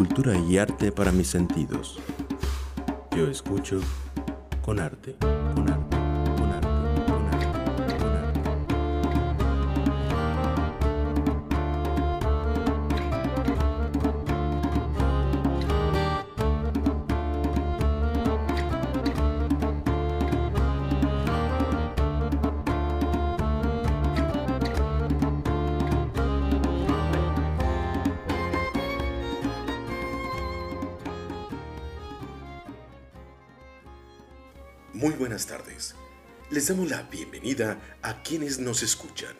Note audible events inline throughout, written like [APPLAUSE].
cultura y arte para mis sentidos. Yo escucho con arte, Les damos la bienvenida a quienes nos escuchan.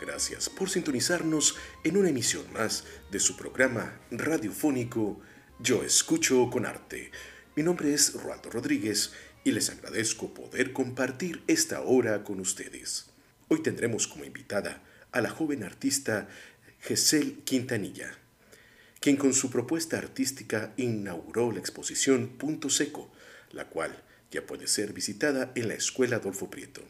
Gracias por sintonizarnos en una emisión más de su programa radiofónico Yo Escucho con Arte. Mi nombre es Roaldo Rodríguez y les agradezco poder compartir esta hora con ustedes. Hoy tendremos como invitada a la joven artista Gesel Quintanilla, quien con su propuesta artística inauguró la exposición Punto Seco, la cual puede ser visitada en la Escuela Adolfo Prieto.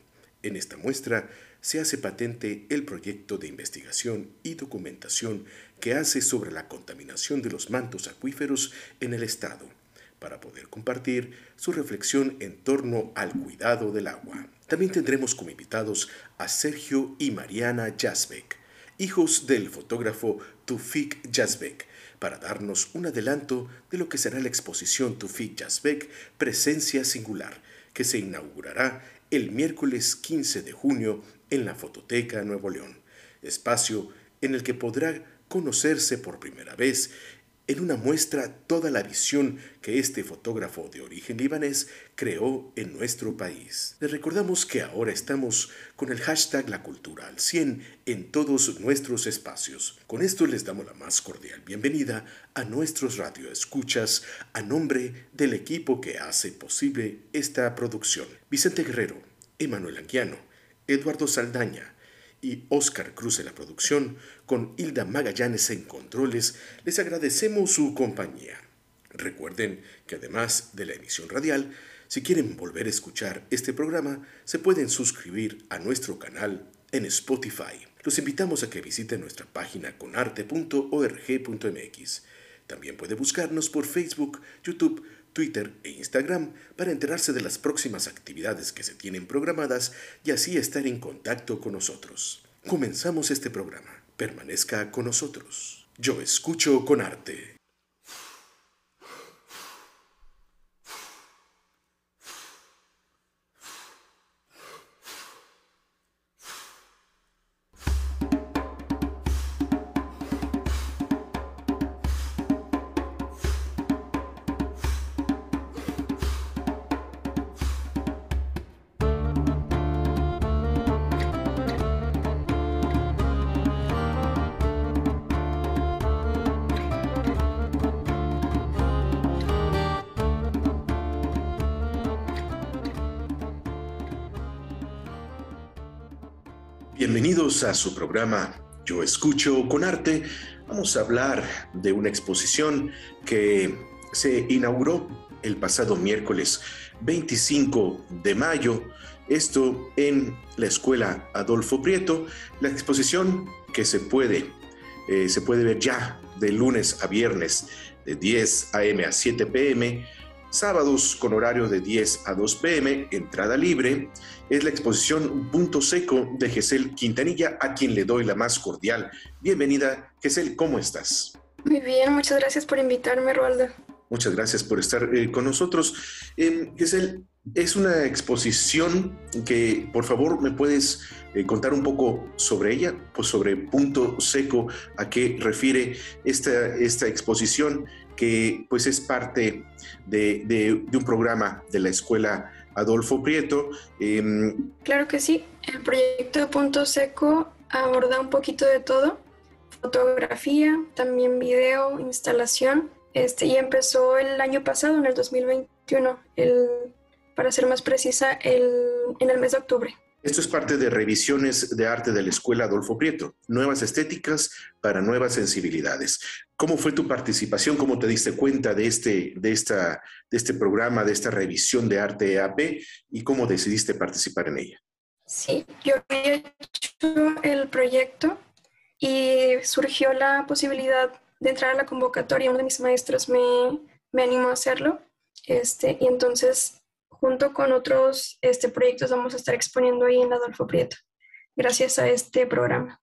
En esta muestra se hace patente el proyecto de investigación y documentación que hace sobre la contaminación de los mantos acuíferos en el Estado, para poder compartir su reflexión en torno al cuidado del agua. También tendremos como invitados a Sergio y Mariana Jasbeck, hijos del fotógrafo Tufik Jasbeck, para darnos un adelanto de lo que será la exposición Tufik Jasbeck Presencia Singular, que se inaugurará el miércoles 15 de junio en la Fototeca Nuevo León, espacio en el que podrá conocerse por primera vez en una muestra toda la visión que este fotógrafo de origen libanés creó en nuestro país. Les recordamos que ahora estamos con el hashtag La Cultura al 100 en todos nuestros espacios. Con esto les damos la más cordial bienvenida a nuestros radioescuchas a nombre del equipo que hace posible esta producción. Vicente Guerrero, Emanuel Anguiano, Eduardo Saldaña, y Oscar Cruz en la producción, con Hilda Magallanes en controles, les agradecemos su compañía. Recuerden que además de la emisión radial, si quieren volver a escuchar este programa, se pueden suscribir a nuestro canal en Spotify. Los invitamos a que visiten nuestra página conarte.org.mx. También puede buscarnos por Facebook, YouTube, Twitter e Instagram para enterarse de las próximas actividades que se tienen programadas y así estar en contacto con nosotros. Comenzamos este programa. Permanezca con nosotros. Yo escucho con arte. A su programa Yo Escucho con Arte. Vamos a hablar de una exposición que se inauguró el pasado miércoles 25 de mayo, esto en la Escuela Adolfo Prieto. La exposición que se puede, eh, se puede ver ya de lunes a viernes de 10 a.m. a 7 p.m sábados con horario de 10 a 2 pm, entrada libre, es la exposición Punto Seco de Gesel Quintanilla, a quien le doy la más cordial bienvenida. Gesel, ¿cómo estás? Muy bien, muchas gracias por invitarme, Rualdo. Muchas gracias por estar eh, con nosotros. Eh, Gesel, es una exposición que, por favor, me puedes eh, contar un poco sobre ella, pues sobre Punto Seco, a qué refiere esta, esta exposición que pues es parte de, un programa de la escuela Adolfo Prieto. Em, claro que sí, el proyecto de Punto Seco aborda un poquito de todo, fotografía, también video, instalación, este, y empezó el año pasado, en el 2021, el, para ser más precisa, el, en el mes de octubre. Esto es parte de revisiones de arte de la Escuela Adolfo Prieto, nuevas estéticas para nuevas sensibilidades. ¿Cómo fue tu participación? ¿Cómo te diste cuenta de este, de esta, de este programa, de esta revisión de arte EAP y cómo decidiste participar en ella? Sí, yo había hecho el proyecto y surgió la posibilidad de entrar a la convocatoria, uno de mis maestros me, me animó a hacerlo. Este, y entonces, junto con otros este, proyectos, vamos a estar exponiendo ahí en Adolfo Prieto, gracias a este programa.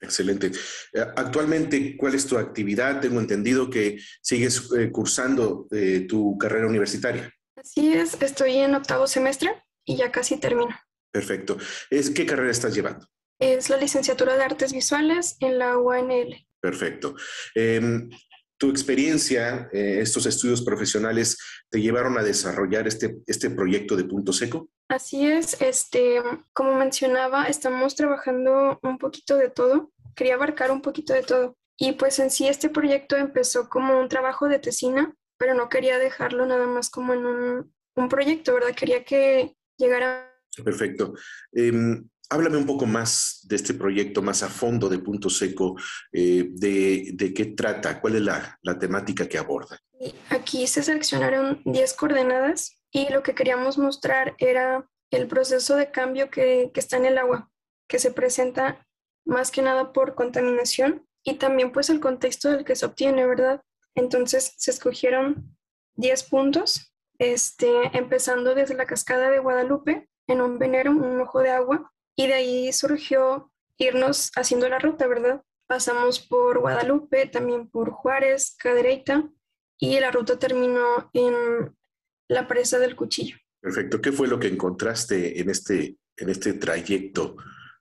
Excelente. Eh, actualmente, ¿cuál es tu actividad? Tengo entendido que sigues eh, cursando eh, tu carrera universitaria. Así es, estoy en octavo semestre y ya casi termino. Perfecto. ¿Es, ¿Qué carrera estás llevando? Es la licenciatura de Artes Visuales en la UANL. Perfecto. Em, ¿Tu experiencia, estos estudios profesionales, te llevaron a desarrollar este, este proyecto de Punto Seco? Así es, este, como mencionaba, estamos trabajando un poquito de todo. Quería abarcar un poquito de todo. Y pues en sí este proyecto empezó como un trabajo de tesina, pero no quería dejarlo nada más como en un, un proyecto, ¿verdad? Quería que llegara. Perfecto. Em, háblame un poco más de este proyecto, más a fondo de Punto Seco, eh, de, de, qué trata, cuál es la, la temática que aborda. Aquí se seleccionaron 10 coordenadas y lo que queríamos mostrar era el proceso de cambio que, que está en el agua, que se presenta más que nada por contaminación y también pues el contexto del que se obtiene, ¿verdad? Entonces se escogieron 10 puntos, este, empezando desde la cascada de Guadalupe, en un venero, un ojo de agua, y de ahí surgió irnos haciendo la ruta, ¿verdad? Pasamos por Guadalupe, también por Juárez, Cadereyta, y la ruta terminó en la presa del cuchillo. Perfecto. ¿Qué fue lo que encontraste en este, en este trayecto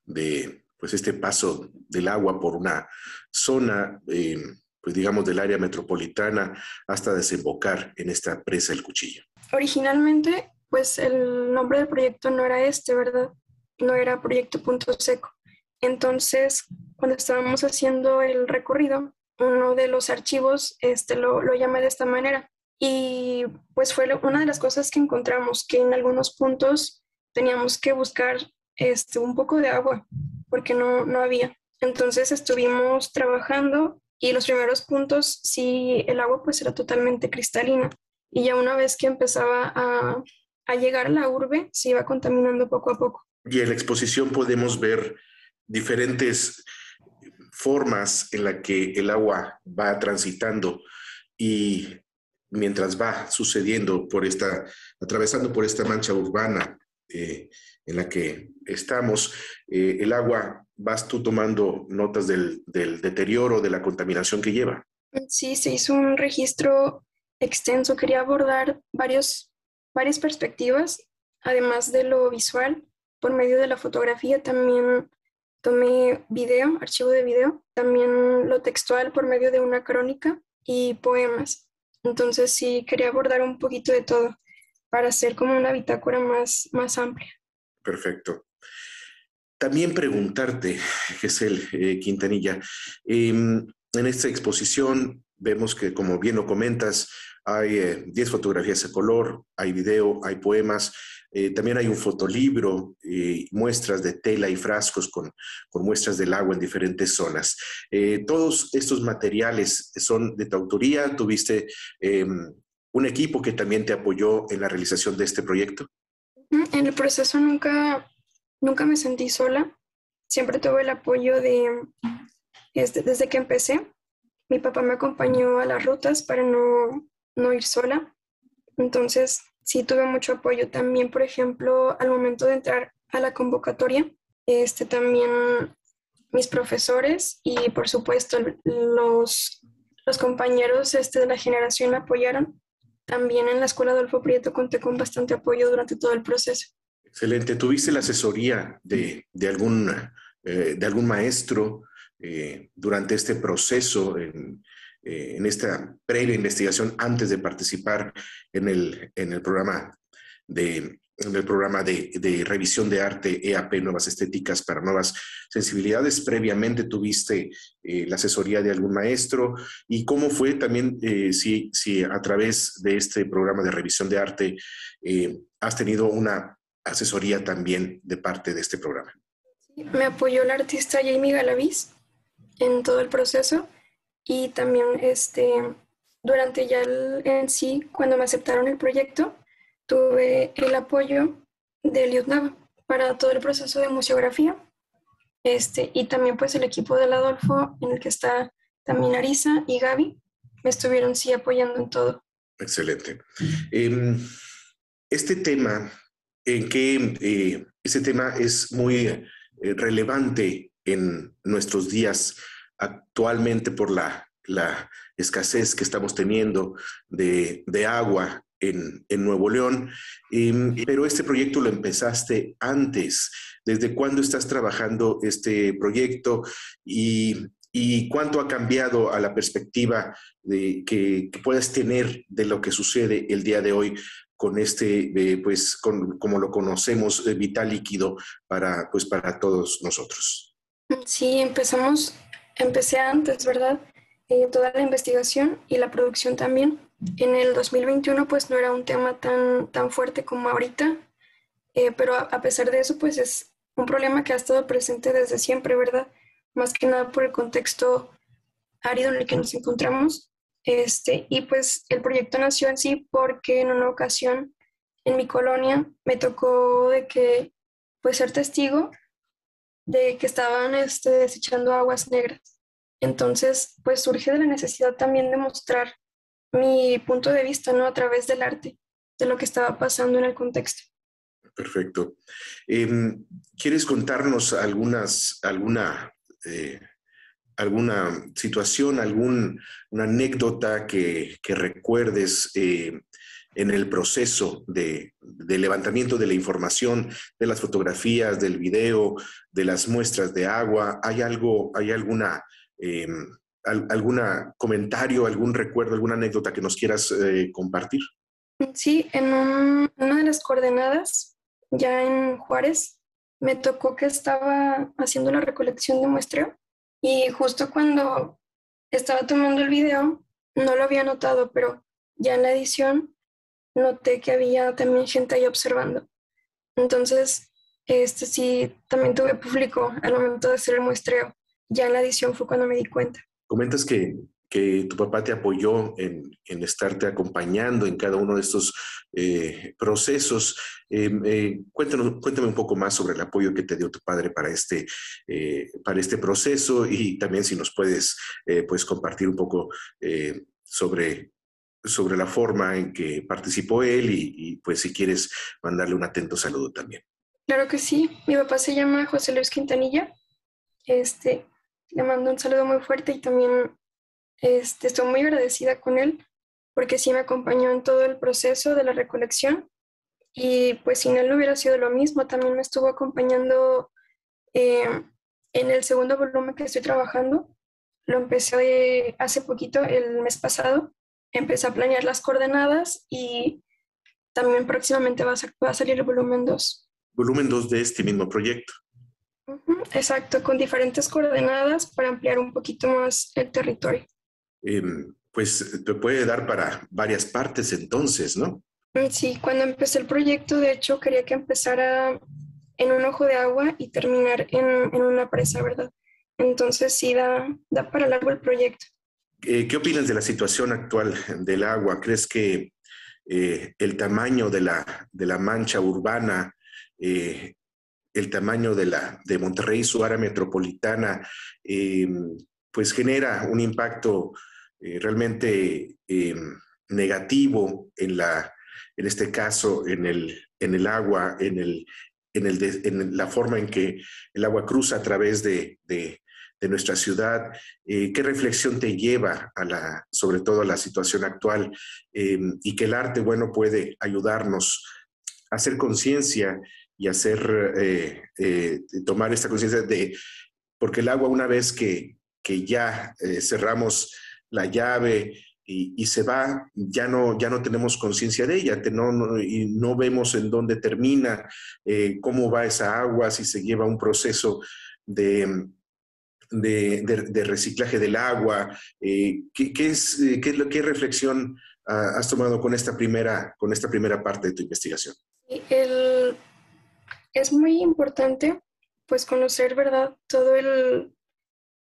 de pues este paso del agua por una zona, eh, pues digamos, del área metropolitana hasta desembocar en esta presa del cuchillo? Originalmente, pues el nombre del proyecto no era este, ¿verdad? No era Proyecto Punto Seco. Entonces, cuando estábamos haciendo el recorrido, uno de los archivos este, lo, lo llamé de esta manera, y pues fue una de las cosas que encontramos, que en algunos puntos teníamos que buscar este, un poco de agua, porque no, no había. Entonces estuvimos trabajando y los primeros puntos sí el agua pues era totalmente cristalina. Y ya una vez que empezaba a, a llegar a la urbe, se iba contaminando poco a poco. Y en la exposición podemos ver diferentes formas en la que el agua va transitando y mientras va sucediendo por esta, atravesando por esta mancha urbana eh, en la que estamos, eh, el agua, vas tú tomando notas del, del, deterioro, de la contaminación que lleva. Sí, se hizo un registro extenso. Quería abordar varios, varias perspectivas, además de lo visual, por medio de la fotografía también tomé video, archivo de video, también lo textual por medio de una crónica y poemas. Entonces sí quería abordar un poquito de todo para hacer como una bitácora más, más amplia. Perfecto. También preguntarte, Gesel eh, Quintanilla, eh, en esta exposición vemos que, como bien lo comentas, hay 10 eh, fotografías a color, hay video, hay poemas, eh, también hay un fotolibro, eh, muestras de tela y frascos con, con, muestras del agua en diferentes zonas. Eh, todos estos materiales son de tu autoría. ¿Tuviste em, un equipo que también te apoyó en la realización de este proyecto? En el proceso nunca, nunca me sentí sola. Siempre tuve el apoyo de, este, desde que empecé. Mi papá me acompañó a las rutas para no, no ir sola. Entonces, sí tuve mucho apoyo también, por ejemplo, al momento de entrar a la convocatoria, este, también mis profesores y por supuesto los, los compañeros este, de la generación me apoyaron. También en la escuela Adolfo Prieto conté con bastante apoyo durante todo el proceso. Excelente. ¿Tuviste la asesoría de, de algún, eh, de algún maestro eh, durante este proceso eh, en esta previa investigación antes de participar en el, en el programa de en el programa de, de, revisión de arte EAP Nuevas Estéticas para Nuevas Sensibilidades. Previamente tuviste eh, la asesoría de algún maestro y cómo fue también eh, si, si, a través de este programa de revisión de arte eh, has tenido una asesoría también de parte de este programa. Me apoyó la artista Jamie Galaviz en todo el proceso y también este, durante ya el, en sí, cuando me aceptaron el proyecto, tuve el apoyo de Liutnava para todo el proceso de museografía este, y también pues el equipo del Adolfo en el que está también Arisa y Gaby me estuvieron sí apoyando en todo. Excelente. Em, este tema, en que eh, ese tema es muy eh, relevante en nuestros días actualmente por la, la escasez que estamos teniendo de, de agua en, en, Nuevo León, em, pero este proyecto lo empezaste antes. ¿Desde cuándo estás trabajando este proyecto y, y cuánto ha cambiado a la perspectiva de, que, puedas tener de lo que sucede el día de hoy con este, eh, pues, con, como lo conocemos, eh, vital líquido para, pues, para todos nosotros? Sí, empezamos, empecé antes, ¿verdad? Eh, toda la investigación y la producción también. En el 2021 pues no era un tema tan, tan fuerte como ahorita, eh, pero a, a, pesar de eso pues es un problema que ha estado presente desde siempre, ¿verdad? Más que nada por el contexto árido en el que nos encontramos. Este, y pues el proyecto nació en sí porque en una ocasión en mi colonia me tocó de que pues ser testigo de que estaban este, desechando aguas negras. Entonces, pues surge de la necesidad también de mostrar mi punto de vista, ¿no? A través del arte, de lo que estaba pasando en el contexto. Perfecto. Eh, ¿Quieres contarnos algunas, alguna, eh, alguna situación, alguna anécdota que, que recuerdes eh, en el proceso de, de, levantamiento de la información, de las fotografías, del video, de las muestras de agua? ¿Hay algo, hay alguna em, algún comentario, algún recuerdo, alguna anécdota que nos quieras eh, compartir? Sí, en un, una de las coordenadas, ya en Juárez, me tocó que estaba haciendo la recolección de muestreo y justo cuando estaba tomando el video, no lo había notado, pero ya en la edición noté que había también gente ahí observando. Entonces, este sí, también tuve público al momento de hacer el muestreo. Ya en la edición fue cuando me di cuenta. Comentas que, que tu papá te apoyó en, en, estarte acompañando en cada uno de estos eh, procesos. Eh, eh, cuéntanos, cuéntame un poco más sobre el apoyo que te dio tu padre para este, eh, para este proceso y también si nos puedes pues compartir un poco sobre, sobre la forma en que participó él y, pues si quieres mandarle un atento saludo también. Claro que sí. Mi papá se llama José Luis Quintanilla. Este, le mando un saludo muy fuerte y también este, estoy muy agradecida con él porque sí me acompañó en todo el proceso de la recolección y pues sin él no hubiera sido lo mismo, también me estuvo acompañando eh, en el segundo volumen que estoy trabajando, lo empecé hace poquito, el mes pasado, empecé a planear las coordenadas y también próximamente va a, va a salir el volumen 2. Volumen 2 de este mismo proyecto. Exacto, con diferentes coordenadas para ampliar un poquito más el territorio. Eh, pues te puede dar para varias partes entonces, ¿no? Sí, cuando empecé el proyecto, de hecho, quería que empezara en un ojo de agua y terminar en, en una presa, ¿verdad? Entonces sí da, da para largo el proyecto. Eh, ¿Qué opinas de la situación actual del agua? ¿Crees que eh, el tamaño de la, de la mancha urbana eh, el tamaño de, la, de Monterrey, su área metropolitana, eh, pues genera un impacto realmente eh, negativo en, la, en este caso, en el, en el agua, en, el, en, el en la forma en que el agua cruza a través de, de nuestra ciudad. ¿Qué reflexión te lleva a la, sobre todo a la situación actual? y que el arte, bueno, puede ayudarnos a hacer conciencia y hacer, eh, eh, tomar esta conciencia de, porque el agua una vez que, que ya eh, cerramos la llave y, y, se va, ya no, ya no tenemos conciencia de ella, no, no, y no vemos en dónde termina, eh, cómo va esa agua, si se lleva un proceso de, de, reciclaje del agua, ¿qué, qué, es, qué, qué reflexión uh, has tomado con esta, primera, con esta primera parte de tu investigación? Es muy importante pues conocer, ¿verdad? Todo el,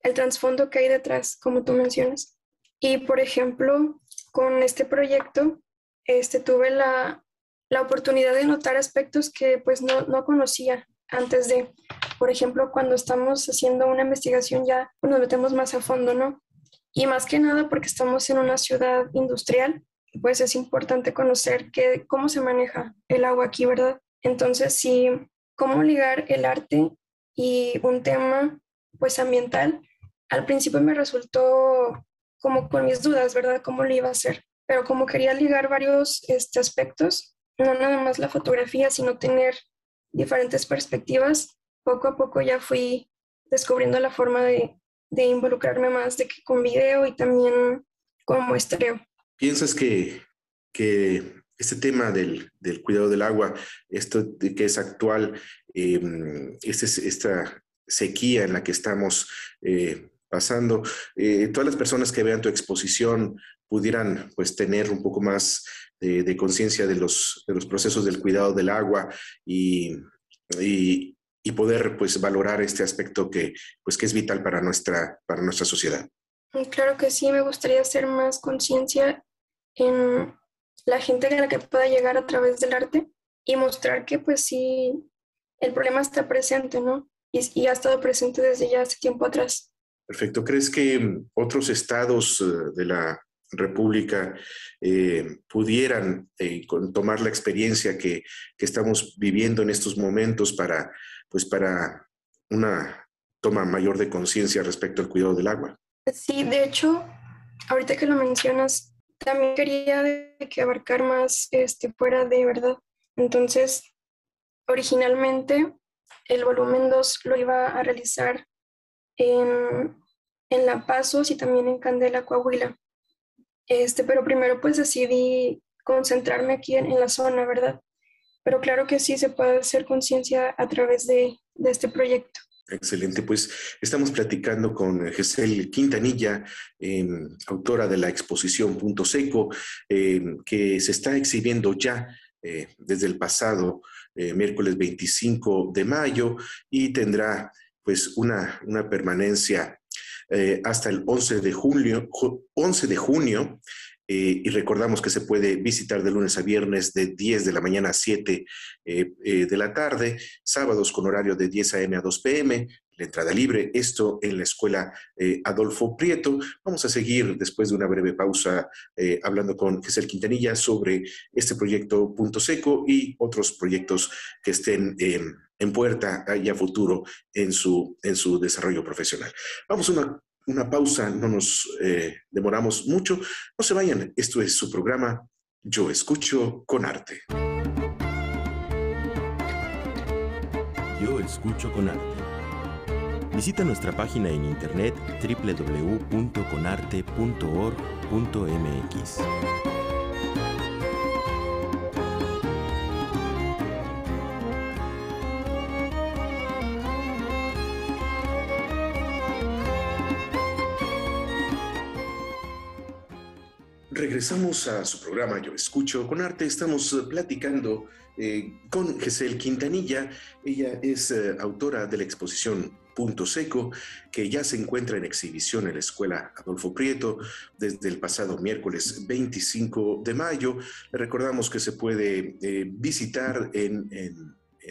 el trasfondo que hay detrás, como tú mencionas. Y por ejemplo, con este proyecto, este, tuve la, la oportunidad de notar aspectos que pues no, no, conocía antes de, por ejemplo, cuando estamos haciendo una investigación ya nos metemos más a fondo, ¿no? Y más que nada porque estamos en una ciudad industrial, pues es importante conocer que, cómo se maneja el agua aquí, ¿verdad? Entonces, sí, cómo ligar el arte y un tema pues ambiental, al principio me resultó como con mis dudas, ¿verdad? ¿Cómo lo iba a hacer? Pero como quería ligar varios este, aspectos, no nada más la fotografía, sino tener diferentes perspectivas, poco a poco ya fui descubriendo la forma de, de involucrarme más de que con video y también con muestreo. ¿Piensas que, que este tema del, del, cuidado del agua, esto de que es actual, eh, esta sequía en la que estamos eh, pasando, eh, todas las personas que vean tu exposición pudieran pues tener un poco más de, de conciencia de los, de los procesos del cuidado del agua y, y, y, poder pues valorar este aspecto que pues que es vital para nuestra, para nuestra sociedad. Claro que sí, me gustaría hacer más conciencia en la gente a la que pueda llegar a través del arte y mostrar que pues sí, el problema está presente, ¿no? y, ha estado presente desde ya hace tiempo atrás. Perfecto. ¿Crees que mm, otros estados eh, de la República eh, pudieran eh, tomar la experiencia que, que, estamos viviendo en estos momentos para, pues para una toma mayor de conciencia respecto al cuidado del agua? Sí, de hecho, ahorita que lo mencionas, también quería que abarcar más este, fuera de verdad. Entonces, originalmente el volumen 2 lo iba a realizar en, en La Pasos y también en Candela, Coahuila. Este, pero primero pues decidí concentrarme aquí en, la zona, ¿verdad? Pero claro que sí se puede hacer conciencia a través de, de, este proyecto. Excelente, pues estamos platicando con Giselle Quintanilla, eh, autora de la exposición Punto Seco, eh, que se está exhibiendo ya eh, desde el pasado eh, miércoles 25 de mayo y tendrá pues una, una permanencia eh, hasta el 11 de junio, 11 de junio y recordamos que se puede visitar de lunes a viernes de 10 de la mañana a 7 de la tarde, sábados con horario de 10 a.m. a 2 p.m., la entrada libre, esto en la escuela eh, Adolfo Prieto. Vamos a seguir después de una breve pausa eh, hablando con Giselle Quintanilla sobre este proyecto Punto Seco y otros proyectos que estén en puerta y a futuro en su, en su desarrollo profesional. Vamos a una, una pausa, no nos eh, demoramos mucho. No se vayan, esto es su programa Yo Escucho con Arte. Yo Escucho con Arte Visita nuestra página en internet www.conarte.org.mx. Regresamos a su programa Yo Escucho con Arte. Estamos eh, platicando eh, con Giselle Quintanilla. Ella es eh, autora de la exposición Punto Seco, que ya se encuentra en exhibición en la Escuela Adolfo Prieto desde el pasado miércoles 25 de mayo. Le recordamos que se puede eh, visitar en,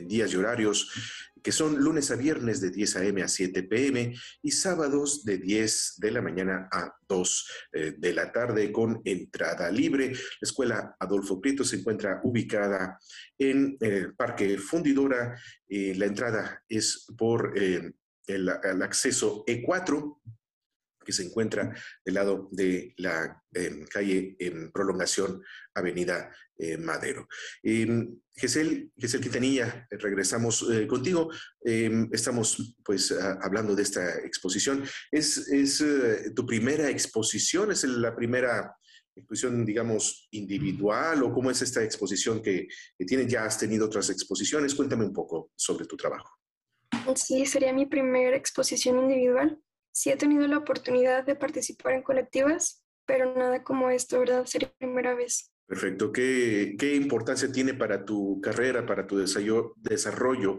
días y horarios que son lunes a viernes de 10 a.m. a 7 p.m. y sábados de 10 de la mañana a 2 eh, de la tarde con entrada libre. La escuela Adolfo Prieto se encuentra ubicada en el Parque Fundidora. Eh, la entrada es por eh, el, acceso E4 que se encuentra del lado de la calle en prolongación Avenida eh, Madero. Eh, Gesel, Gesel Quintanilla, regresamos eh, contigo. Em, estamos pues hablando de esta exposición. ¿Es, es eh, tu primera exposición? ¿Es la primera exposición, digamos, individual o cómo es esta exposición que, que tienes? ¿Ya has tenido otras exposiciones? Cuéntame un poco sobre tu trabajo. Sí, sería mi primera exposición individual. Sí he tenido la oportunidad de participar en colectivas, pero nada como esto, ¿verdad? Sería la primera vez. Perfecto. ¿Qué, ¿Qué, importancia tiene para tu carrera, para tu desarrollo,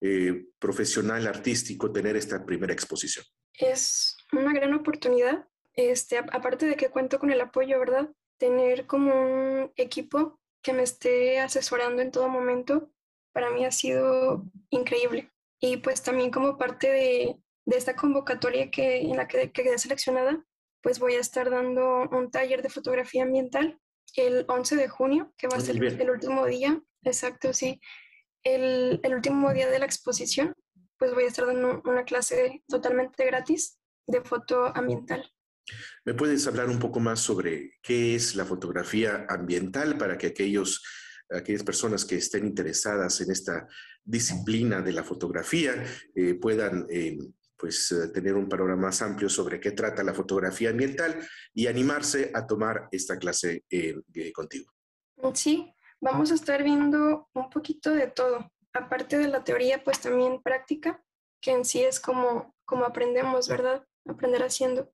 eh, profesional, artístico, tener esta primera exposición? Es una gran oportunidad. Este, aparte de que cuento con el apoyo, ¿verdad? Tener como un equipo que me esté asesorando en todo momento, para mí ha sido increíble. Y pues también como parte de, de esta convocatoria que, en la que quedé seleccionada, pues voy a estar dando un taller de fotografía ambiental el 11 de junio, que va a ser el último día, exacto, sí, el, el, último día de la exposición, pues voy a estar dando una clase totalmente gratis de foto ambiental. ¿Me puedes hablar un poco más sobre qué es la fotografía ambiental para que aquellos, aquellas personas que estén interesadas en esta disciplina de la fotografía eh, puedan eh, pues, eh, tener un panorama más amplio sobre qué trata la fotografía ambiental y animarse a tomar esta clase contigo? Sí, vamos a estar viendo un poquito de todo. Aparte de la teoría, pues también práctica, que en sí es como, como aprendemos, ¿verdad? Aprender haciendo.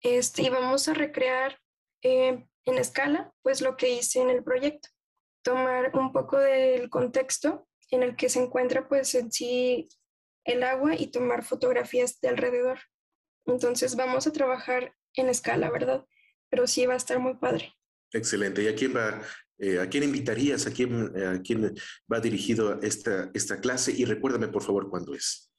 Este, y vamos a recrear en escala, pues lo que hice en el proyecto. Tomar un poco del contexto en el que se encuentra, pues en sí el agua y tomar fotografías de alrededor. Entonces vamos a trabajar en escala, ¿verdad? Pero sí va a estar muy padre. Excelente. ¿Y a quién va, eh, a quién invitarías, a quién, a quién va dirigido esta, esta clase? Y recuérdame, por favor, cuándo es.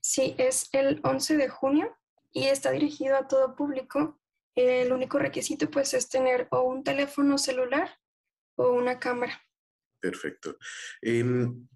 Sí, es el 11 de junio y está dirigido a todo público. El único requisito pues es tener o un teléfono celular o una cámara. Perfecto. Em,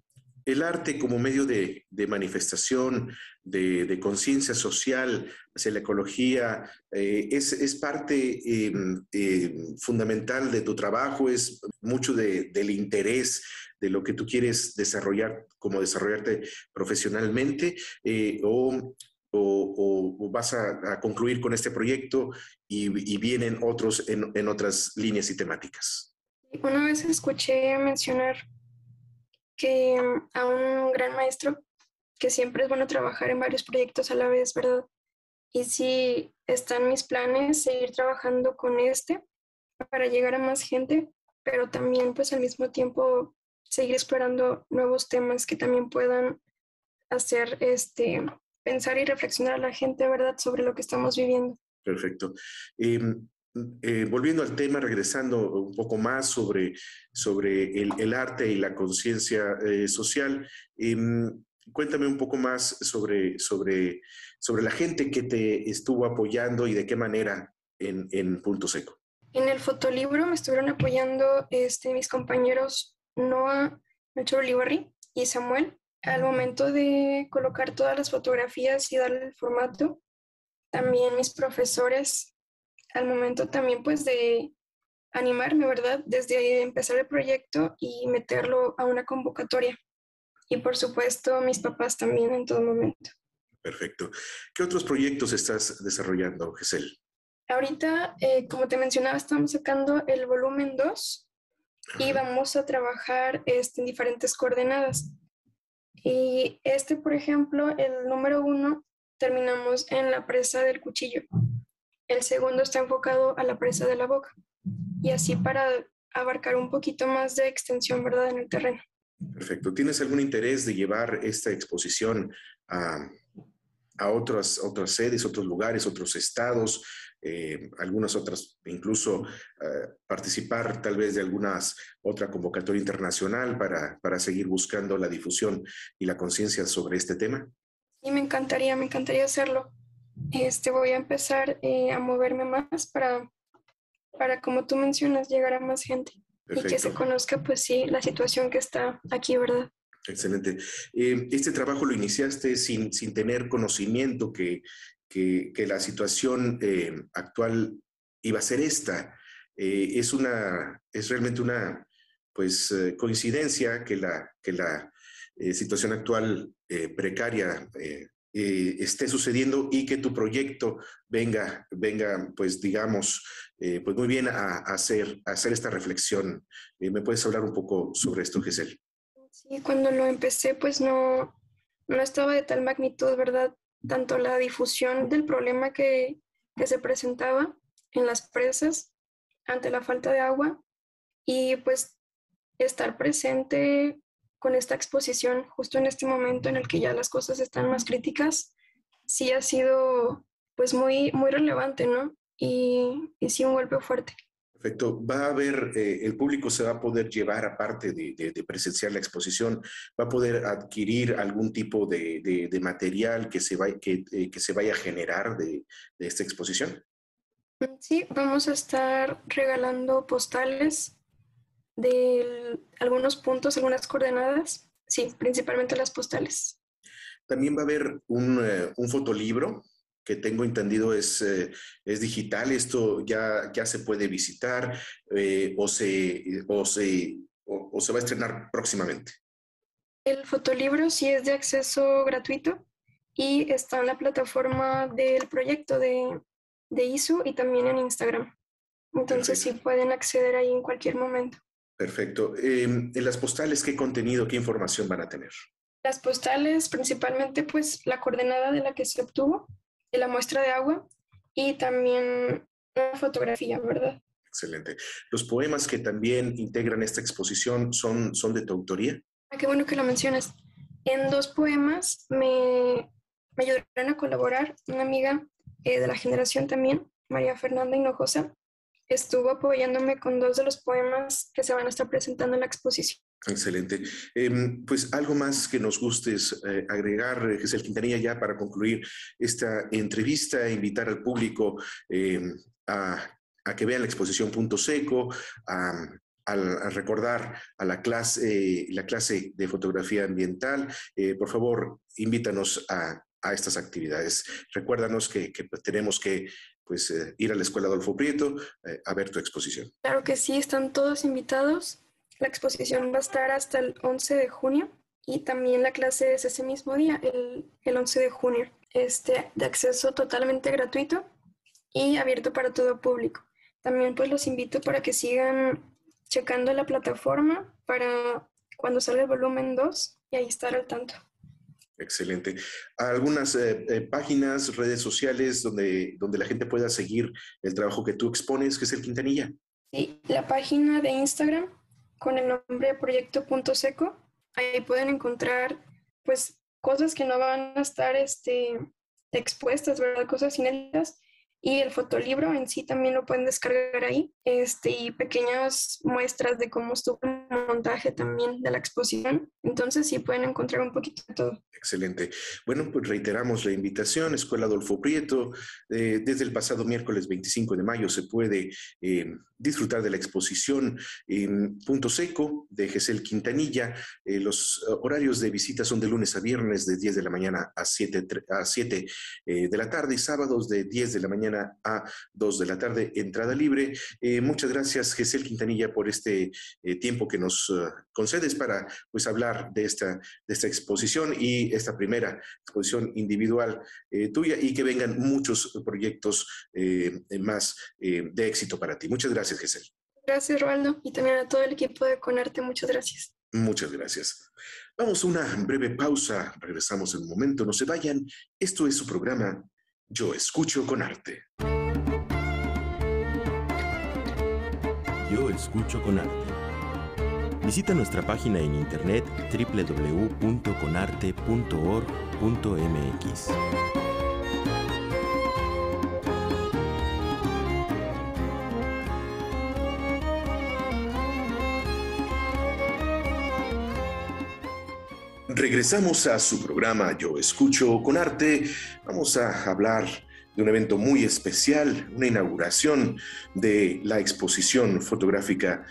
el arte como medio de, manifestación, de, conciencia social hacia la ecología, eh, es, parte em, em, fundamental de tu trabajo, es mucho del interés de lo que tú quieres desarrollar, como desarrollarte profesionalmente, eh, o o, vas a, concluir con este proyecto y, vienen otros en, otras líneas y temáticas? Una vez escuché mencionar que mm, a un gran maestro que siempre es bueno trabajar en varios proyectos a la vez, ¿verdad? Y si están mis planes seguir trabajando con este para llegar a más gente, pero también pues al mismo tiempo seguir explorando nuevos temas que también puedan hacer este pensar y reflexionar a la gente, ¿verdad?, sobre lo que estamos viviendo. Perfecto. Em, eh, volviendo al tema, regresando un poco más sobre, sobre el, arte y la conciencia eh, social, em, cuéntame un poco más sobre, sobre, sobre la gente que te estuvo apoyando y de qué manera en, en Punto Seco. En el fotolibro me estuvieron apoyando este, mis compañeros Noah Nacho Olivarri y Samuel al momento de colocar todas las fotografías y darle el formato, también mis profesores, al momento también pues de animarme, ¿verdad? Desde empezar el proyecto y meterlo a una convocatoria. Y por supuesto mis papás también en todo momento. Perfecto. ¿Qué otros proyectos estás desarrollando, Gesell? Ahorita, eh, como te mencionaba, estamos sacando el volumen 2 y vamos a trabajar este, en diferentes coordenadas. Y este, por ejemplo, el número uno, terminamos en la presa del cuchillo. El segundo está enfocado a la presa de la boca. Y así para abarcar un poquito más de extensión, ¿verdad?, en el terreno. Perfecto. ¿Tienes algún interés de llevar esta exposición a, a otras, otras sedes, otros lugares, otros estados? Eh, algunas otras, incluso eh, participar tal vez de algunas otra convocatoria internacional para, para seguir buscando la difusión y la conciencia sobre este tema? Sí, me encantaría, me encantaría hacerlo. Este, voy a empezar eh, a moverme más para, para, como tú mencionas, llegar a más gente y que se conozca, pues sí, la situación que está aquí, ¿verdad? Excelente. este trabajo lo iniciaste sin, sin tener conocimiento que que, la situación eh, actual iba a ser esta. Eh, es, una, es realmente una pues, eh, coincidencia que la, que la situación actual precaria esté sucediendo y que tu proyecto venga, venga pues digamos, pues muy bien a, hacer, a hacer esta reflexión. ¿Me puedes hablar un poco sobre esto, Giselle? Sí, cuando lo empecé, pues no, no estaba de tal magnitud, ¿verdad? tanto la difusión del problema que, se presentaba en las presas ante la falta de agua y pues estar presente con esta exposición justo en este momento en el que ya las cosas están más críticas, sí ha sido pues muy, muy relevante, ¿no? Y, y sí un golpe fuerte. Perfecto. Va a haber, eh, el público se va a poder llevar, aparte de, presenciar la exposición, va a poder adquirir algún tipo de, material que se, que, eh, que se vaya a generar de, esta exposición. Sí, vamos a estar regalando postales de algunos puntos, algunas coordenadas. Sí, principalmente las postales. También va a haber un, eh, un fotolibro que tengo entendido es, eh, es digital. Esto ya, ya se puede visitar eh, o, se, o, se, o se va a estrenar próximamente. El fotolibro sí es de acceso gratuito y está en la plataforma del proyecto de, de ISU y también en Instagram. Entonces sí pueden acceder ahí en cualquier momento. Perfecto. Em, en las postales, ¿qué contenido, qué información van a tener? Las postales, principalmente, pues la coordenada de la que se obtuvo, de la muestra de agua y también una fotografía, ¿verdad? Excelente. ¿Los poemas que también integran esta exposición son, son de tu autoría? Ah, qué bueno que lo mencionas. En dos poemas me, me ayudaron a colaborar una amiga eh, de la generación también, María Fernanda Hinojosa, estuvo apoyándome con dos de los poemas que se van a estar presentando en la exposición. Excelente. Em, pues algo más que nos gustes eh, agregar, eh, Giselle Quintanilla, ya para concluir esta entrevista, invitar al público em, a, a, que vean la exposición Punto Seco, a, recordar a la clase, la clase de fotografía ambiental. por favor, invítanos a, a estas actividades. Recuérdanos que, que tenemos que pues, eh, ir a la Escuela Adolfo Prieto eh, a ver tu exposición. Claro que sí, están todos invitados. La exposición va a estar hasta el 11 de junio y también la clase es ese mismo día, el, el 11 de junio. Este, de acceso totalmente gratuito y abierto para todo público. También pues los invito para que sigan checando la plataforma para cuando salga el volumen 2 y ahí estar al tanto. Excelente. ¿Algunas eh, eh, páginas, redes sociales donde, donde la gente pueda seguir el trabajo que tú expones, que es el Quintanilla? Sí, la página de Instagram con el nombre proyecto.seco. Ahí pueden encontrar pues cosas que no van a estar este, expuestas, ¿verdad? Cosas inéditas y el fotolibro en sí también lo pueden descargar ahí. Este, y pequeñas muestras de cómo estuvo el montaje también de la exposición. Entonces sí pueden encontrar un poquito de todo. Excelente. Bueno, pues reiteramos la invitación, Escuela Adolfo Prieto. Eh, desde el pasado miércoles 25 de mayo se puede eh, disfrutar de la exposición en Punto Seco de Gesel Quintanilla. Eh, los horarios de visita son de lunes a viernes de 10 de la mañana a 7, a 7 de la tarde y sábados de 10 de la mañana a 2 de la tarde, entrada libre. Eh, muchas gracias, Gesel Quintanilla, por este eh, tiempo que nos uh, concedes para pues, hablar de esta, de esta exposición y esta primera exposición individual eh, tuya y que vengan muchos proyectos más de éxito para ti. Muchas gracias, Gesel. Gracias, Roaldo, y también a todo el equipo de Conarte. Muchas gracias. Muchas gracias. Vamos a una breve pausa. Regresamos en un momento. No se vayan. Esto es su programa yo escucho con arte. Yo escucho con arte. Visita nuestra página en internet www.conarte.org.mx. Regresamos a su programa Yo Escucho con Arte. Vamos a hablar de un evento muy especial, una inauguración de la exposición fotográfica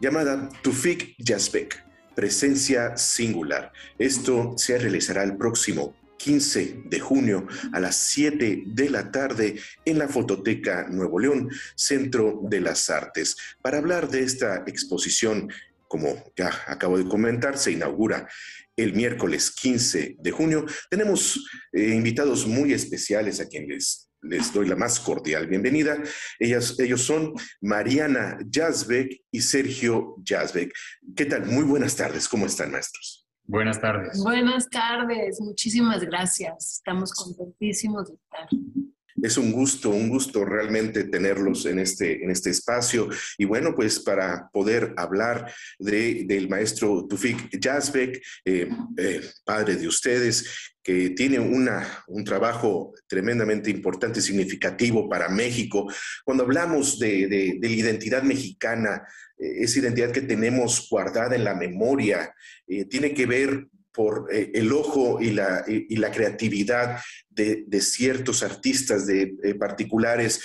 llamada Tufik Yazbek, Presencia Singular. Esto se realizará el próximo 15 de junio a las 7 de la tarde en la Fototeca Nuevo León, Centro de las Artes. Para hablar de esta exposición, como ya acabo de comentar, se inaugura el miércoles 15 de junio. Tenemos eh, invitados muy especiales a quienes les doy la más cordial bienvenida. Ellas, ellos son Mariana Yazbek y Sergio Yazbek. ¿Qué tal? Muy buenas tardes. ¿Cómo están, maestros? Buenas tardes. Buenas tardes. Muchísimas gracias. Estamos contentísimos de estar. Es un gusto, un gusto realmente tenerlos en este, en este espacio. Y bueno, pues para poder hablar de, del maestro Tufik Yazbek, eh, eh, padre de ustedes, que tiene una, un trabajo tremendamente importante y significativo para México. Cuando hablamos de, de, la identidad mexicana, eh, esa identidad que tenemos guardada en la memoria, tiene que ver por eh, el ojo y la, y, la creatividad de, de, ciertos artistas de, eh, particulares.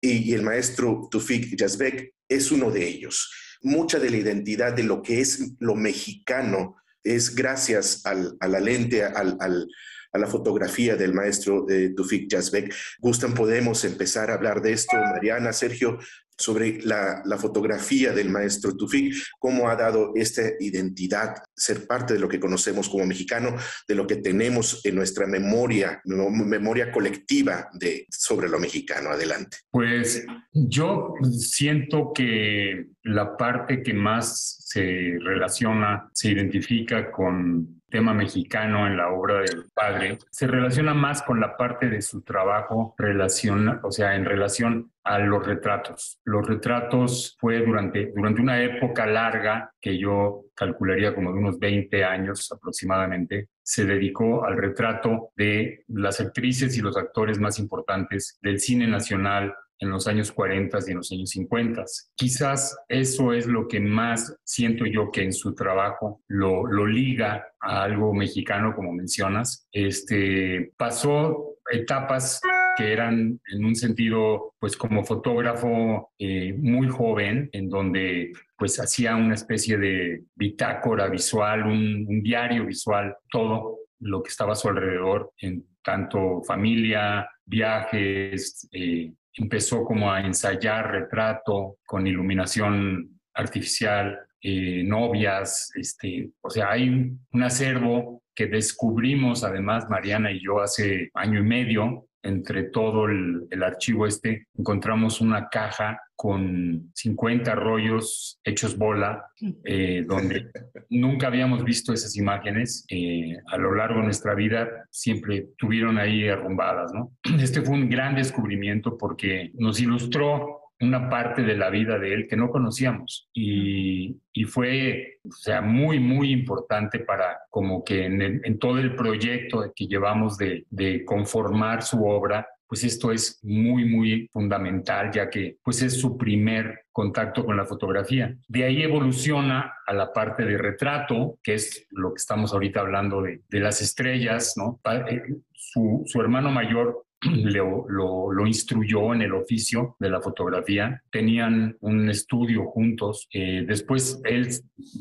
y, el maestro Tufik Yazbek es uno de ellos. Mucha de la identidad de lo que es lo mexicano es gracias a la lente, al, a la fotografía del maestro eh, Tufik Yazbek. Gustan, podemos empezar a hablar de esto. Mariana, Sergio, sobre la, fotografía del maestro Tufik, cómo ha dado esta identidad, ser parte de lo que conocemos como mexicano, de lo que tenemos en nuestra memoria, memoria colectiva de, sobre lo mexicano. Adelante. Pues yo siento que la parte que más se relaciona, se identifica con tema mexicano en la obra del padre, se relaciona más con la parte de su trabajo relaciona, o sea, en relación a los retratos. Los retratos fue durante, durante una época larga, que yo calcularía como de unos 20 años aproximadamente, se dedicó al retrato de las actrices y los actores más importantes del cine nacional en los años 40 y en los años 50. Quizás eso es lo que más siento yo que en su trabajo lo, lo liga a algo mexicano, como mencionas. Este, pasó etapas que eran en un sentido, pues como fotógrafo eh, muy joven, en donde pues hacía una especie de bitácora visual, un, diario visual, todo lo que estaba a su alrededor, en tanto familia, viajes, eh, empezó como a ensayar retrato con iluminación artificial, eh, novias, este, o sea, hay un acervo que descubrimos además Mariana y yo hace año y medio, entre todo el, archivo este, encontramos una caja con 50 rollos hechos bola, eh, donde nunca habíamos visto esas imágenes eh, a lo largo de nuestra vida, siempre tuvieron ahí arrumbadas, ¿no? [CLEARS THROAT] Este fue un gran descubrimiento porque nos ilustró una parte de la vida de él que no conocíamos y, y fue, o sea, muy, muy importante para como que en, todo el proyecto que llevamos de, de, conformar su obra, pues esto es muy, muy fundamental, ya que pues es su primer contacto con la fotografía. De ahí evoluciona a la parte de retrato, que es lo que estamos ahorita hablando de, de las estrellas, ¿no? Eh, su, su hermano mayor [CLEARS THROAT] lo, lo, instruyó en el oficio de la fotografía. Tenían un estudio juntos. Eh, después él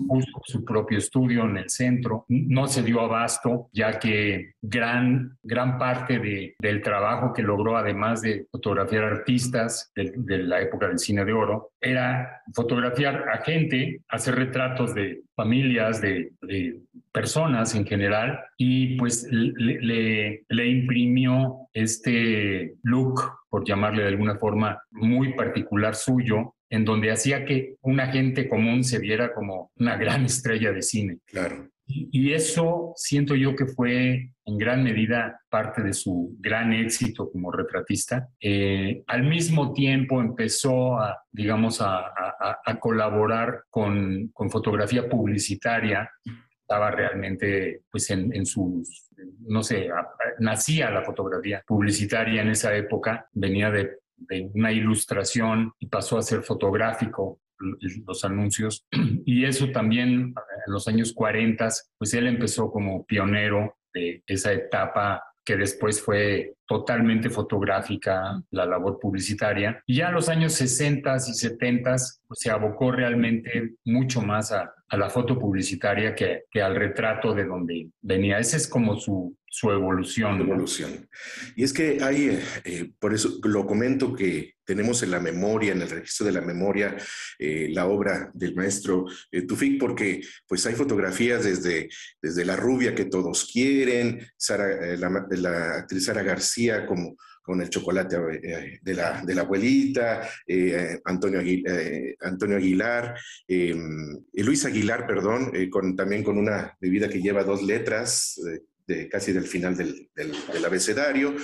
puso su propio estudio en el centro. No se dio abasto, ya que gran, gran parte de, del trabajo que logró, además de fotografiar artistas de la época del cine de oro, era fotografiar a gente, hacer retratos de familias, de, personas en general, y pues le, le, imprimió este look, por llamarle de alguna forma, muy particular suyo, en donde hacía que una gente común se viera como una gran [LAUGHS] estrella de cine. Claro. Y eso siento yo que fue en gran medida parte de su gran éxito como retratista. Eh, al mismo tiempo empezó a, digamos, a, a, colaborar con, con, fotografía publicitaria. Estaba realmente, pues, en, en sus, no sé, nacía la fotografía publicitaria en esa época, venía de de una ilustración y pasó a ser fotográfico los anuncios. [CLEARS THROAT] Y eso también en los años 40, pues él empezó como pionero de esa etapa que después fue totalmente fotográfica, la labor publicitaria. Y ya en los años 60 y 70 pues, se abocó realmente mucho más a, a la foto publicitaria que, que, al retrato de donde venía. Ese es como su, su evolución. Evolución. Y es que hay, eh, eh, por eso lo comento que tenemos en la memoria, en el registro de la memoria, eh, la obra del maestro Tufik, porque pues hay fotografías desde, desde la rubia que todos quieren, Sara, la, la, actriz Sara García como con el chocolate de la, de la abuelita, Antonio, Aguilar, Antonio Aguilar Luis Aguilar, perdón, con, también con una bebida que lleva dos letras, de casi del final del, del, abecedario.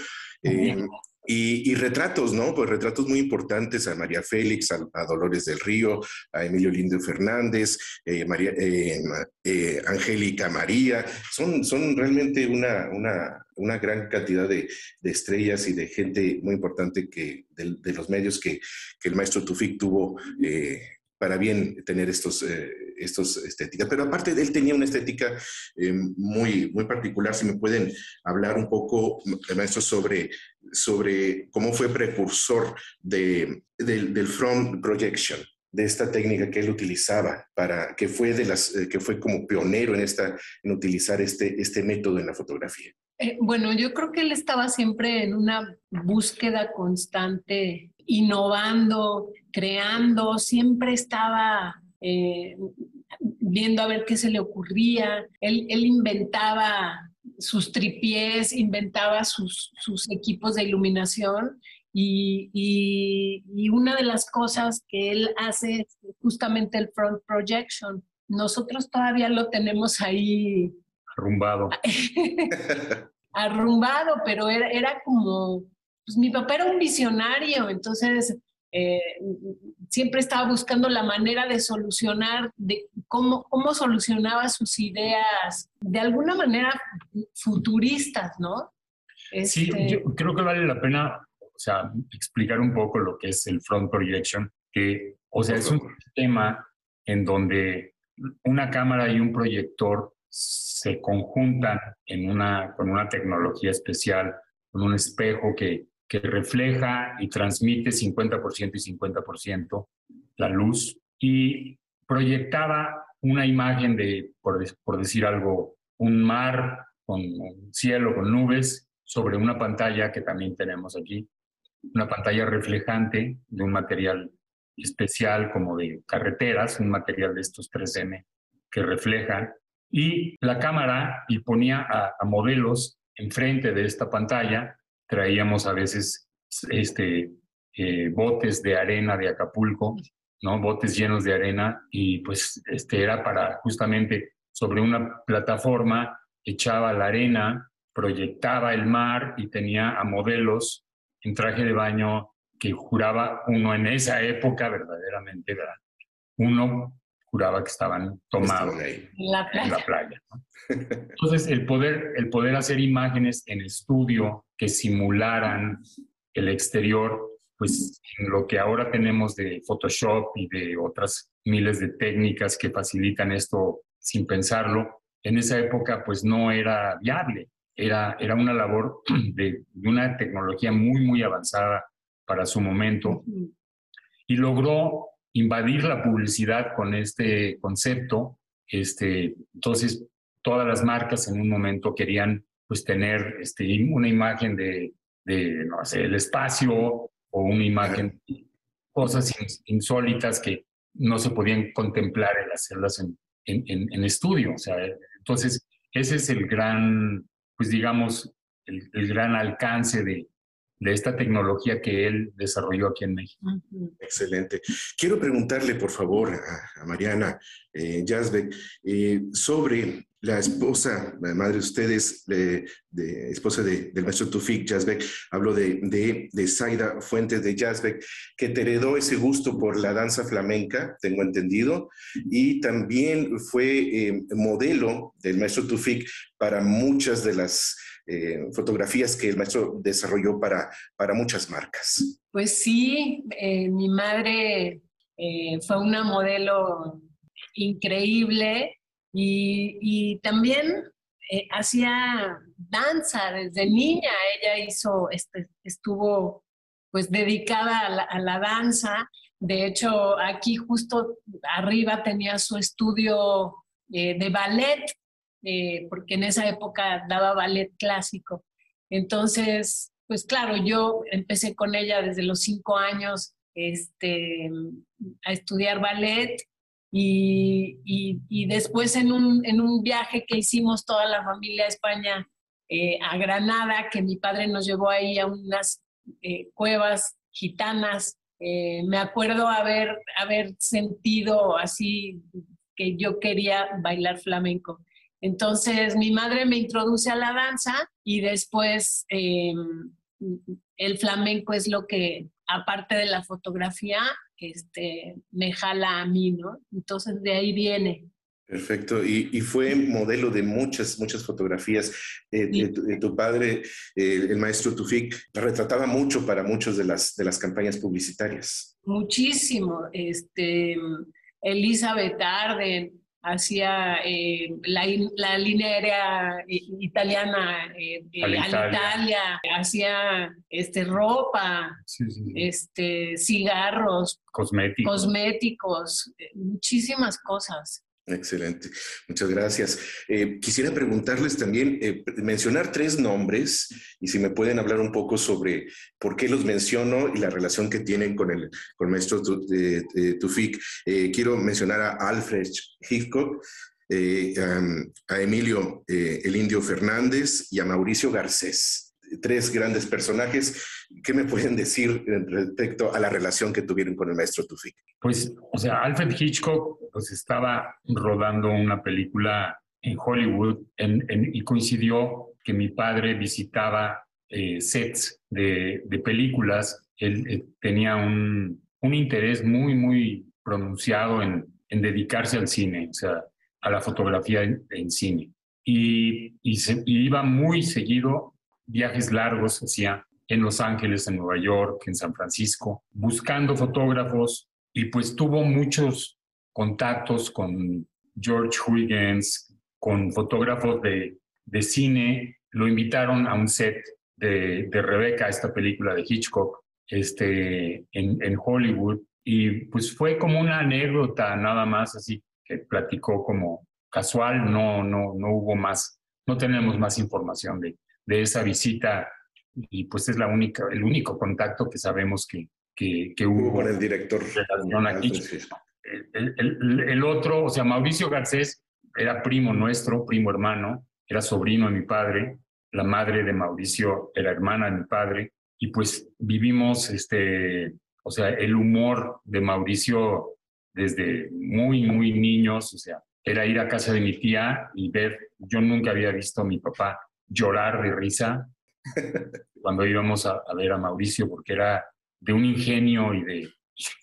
Eh, y, retratos, ¿no? Pues retratos muy importantes a María Félix, a, Dolores del Río, a Emilio Lindo Fernández, eh, María, eh, Angélica María. Son, son realmente una, una, una gran cantidad de, de, estrellas y de gente muy importante que, de, de los medios que, que el maestro Tufik tuvo para bien tener estos, eh, estos estéticas. Pero aparte él tenía una estética eh, muy, muy particular. Si me pueden hablar un poco, maestro, sobre, sobre cómo fue precursor de, del front projection de esta técnica que él utilizaba para que fue de las eh, que fue como pionero en esta en utilizar este este método en la fotografía. Bueno, yo creo que él estaba siempre en una búsqueda constante, innovando, creando, siempre estaba eh, viendo a ver qué se le ocurría. Él, inventaba sus tripiés, inventaba sus, equipos de iluminación y, y, una de las cosas que él hace es justamente el front projection. Nosotros todavía lo tenemos ahí. Arrumbado. [LAUGHS] Arrumbado, pero era, era como, pues mi papá era un visionario, entonces eh, siempre estaba buscando la manera de solucionar, de cómo, cómo solucionaba sus ideas, de alguna manera futuristas, ¿no? Sí, este yo creo que vale la pena, o sea, explicar un poco lo que es el front projection, que, o sea, es un sistema en donde una cámara y un proyector se conjuntan en una, con una tecnología especial, con un espejo que que refleja y transmite 50% y 50% la luz. Y proyectaba una imagen de, por, por, decir algo, un mar con un cielo, con nubes, sobre una pantalla que también tenemos aquí, una pantalla reflejante de un material especial como de carreteras, un material de estos 3M que reflejan, y la cámara y ponía a, modelos enfrente de esta pantalla traíamos a veces este, eh, botes de arena de Acapulco, ¿no? Botes llenos de arena y pues este era para justamente sobre una plataforma echaba la arena, proyectaba el mar y tenía a modelos en traje de baño que juraba uno en esa época verdaderamente, ¿verdad? uno juraba que estaban tomados en la playa. [LAUGHS] Entonces, el poder, el poder hacer imágenes en estudio que simularan el exterior, pues en lo que ahora tenemos de Photoshop y de otras miles de técnicas que facilitan esto sin pensarlo, en esa época pues no era viable. Era, era una labor [CLEARS THROAT] de, de una tecnología muy, muy avanzada para su momento y logró invadir la publicidad con este concepto. Este, entonces, todas las marcas en un momento querían pues tener este, una imagen de, de, no sé, el espacio o una imagen, cosas insólitas que no se podían contemplar el hacerlas en, en, en, estudio. O sea, entonces, ese es el gran, pues digamos, el, el gran alcance de, de esta tecnología que él desarrolló aquí en México. Excelente. Quiero preguntarle, por favor, a, Mariana eh, eh, sobre la esposa, la madre de ustedes, de, esposa del maestro Tufik Yazbek, hablo de, de, de Zaida Fuentes de Yazbek, que te heredó ese gusto por la danza flamenca, tengo entendido, y también fue eh, modelo del maestro Tufik para muchas de las eh, fotografías que el maestro desarrolló para, para muchas marcas. Pues sí, eh, mi madre fue una modelo increíble y, también hacía danza desde niña. Ella hizo, este, estuvo pues dedicada a la, danza. De hecho, aquí justo arriba tenía su estudio de ballet eh, porque en esa época daba ballet clásico. Entonces, pues claro, yo empecé con ella desde los cinco años este, a estudiar ballet y, y, después en un, en un, viaje que hicimos toda la familia a España eh, a Granada, que mi padre nos llevó ahí a unas eh, cuevas gitanas, me acuerdo haber, haber sentido así que yo quería bailar flamenco. Entonces mi madre me introduce a la danza y después em, el flamenco es lo que, aparte de la fotografía, este, me jala a mí, ¿no? Entonces de ahí viene. Perfecto, y, fue modelo de muchas, muchas fotografías. Eh, de, tu, padre, el maestro Tufik, retrataba mucho para muchas de las, de las campañas publicitarias. Muchísimo. Este, Elizabeth Arden hacía eh, la, la, línea aérea italiana eh, Italia. hacía este, ropa, Este, cigarros, cosméticos, cosméticos muchísimas cosas. Excelente, muchas gracias. Eh, quisiera preguntarles también, eh, mencionar tres nombres y si me pueden hablar un poco sobre por qué los menciono y la relación que tienen con el, con maestro Tufik. Eh, quiero mencionar a Alfred Hitchcock, a Emilio el Indio Fernández y a Mauricio Garcés tres grandes personajes. ¿Qué me pueden decir respecto a la relación que tuvieron con el maestro Tufik? Pues, o sea, Alfred Hitchcock pues, estaba rodando una película en Hollywood y coincidió que mi padre visitaba eh, sets de, películas. Él tenía un, interés muy, muy pronunciado en, dedicarse al cine, o sea, a la fotografía en, cine. Y, iba muy seguido viajes largos hacía en Los Ángeles, en Nueva York, en San Francisco, buscando fotógrafos y pues tuvo muchos contactos con George Huygens, con fotógrafos de, de cine. Lo invitaron a un set de, de Rebeca, esta película de Hitchcock, este, en, en Hollywood. Y pues fue como una anécdota nada más, así que platicó como casual, no, no, no hubo más, no tenemos más información de, de esa visita y pues es la única, el único contacto que sabemos que, que, hubo con el director. El, el, el, otro, o sea, Mauricio Garcés era primo nuestro, primo hermano, era sobrino de mi padre, la madre de Mauricio era hermana de mi padre, y pues vivimos, este, o sea, el humor de Mauricio desde muy, muy niños, o sea, era ir a casa de mi tía y ver, yo nunca había visto a mi papá llorar de risa [LAUGHS] cuando íbamos a, ver a Mauricio, porque era de un ingenio y de,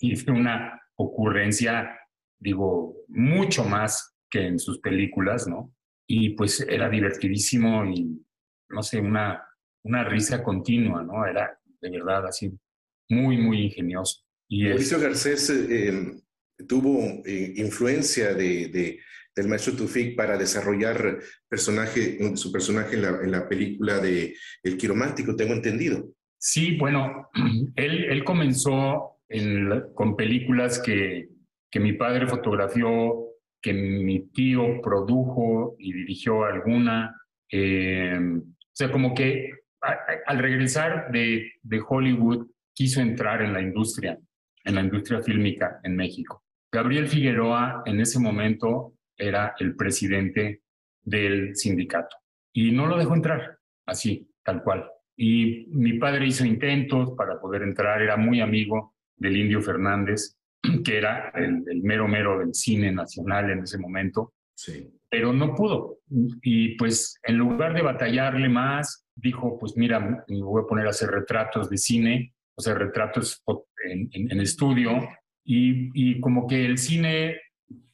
[LAUGHS] de una ocurrencia, digo, mucho más que en sus películas, ¿no? Y pues era divertidísimo y, no sé, una, una risa continua, ¿no? Era de verdad así muy, muy ingenioso. Y Mauricio Garcés eh, tuvo eh, influencia de, del maestro Tufik para desarrollar personaje, su personaje en la, película de El Quiromático, tengo entendido. Sí, bueno, [CLEARS THROAT] él, él comenzó con películas que, que mi padre fotografió, que mi tío produjo y dirigió alguna. Eh, o sea, como que al regresar de, de Hollywood quiso entrar en la industria, en la industria fílmica en México. Gabriel Figueroa en ese momento era el presidente del sindicato. Y no lo dejó entrar, así, tal cual. Y mi padre hizo intentos para poder entrar, era muy amigo del Indio Fernández, [CLEARS THROAT] que era el, mero mero del cine nacional en ese momento, sí. pero no pudo. Y pues en lugar de batallarle más, dijo, pues mira, me voy a poner a hacer retratos de cine, o sea, retratos en, en, estudio, y, y como que el cine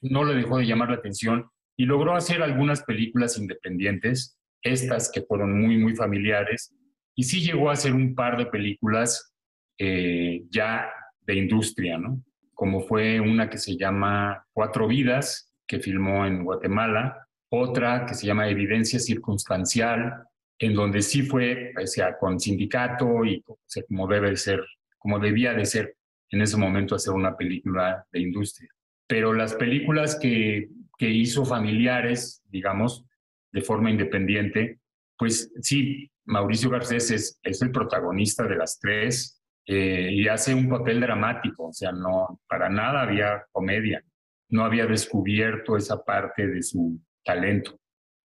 no le dejó de llamar la atención y logró hacer algunas películas independientes, estas que fueron muy, muy familiares, y sí llegó a hacer un par de películas eh, ya de industria, ¿no? Como fue una que se llama Cuatro Vidas, que filmó en Guatemala, otra que se llama Evidencia Circunstancial, en donde sí fue, o sea, con sindicato y como debe ser, como debía de ser en ese momento hacer una película de industria pero las películas que, que hizo familiares, digamos, de forma independiente, pues sí, Mauricio Garcés es, es el protagonista de las tres eh, y hace un papel dramático, o sea, no, para nada había comedia, no había descubierto esa parte de su talento,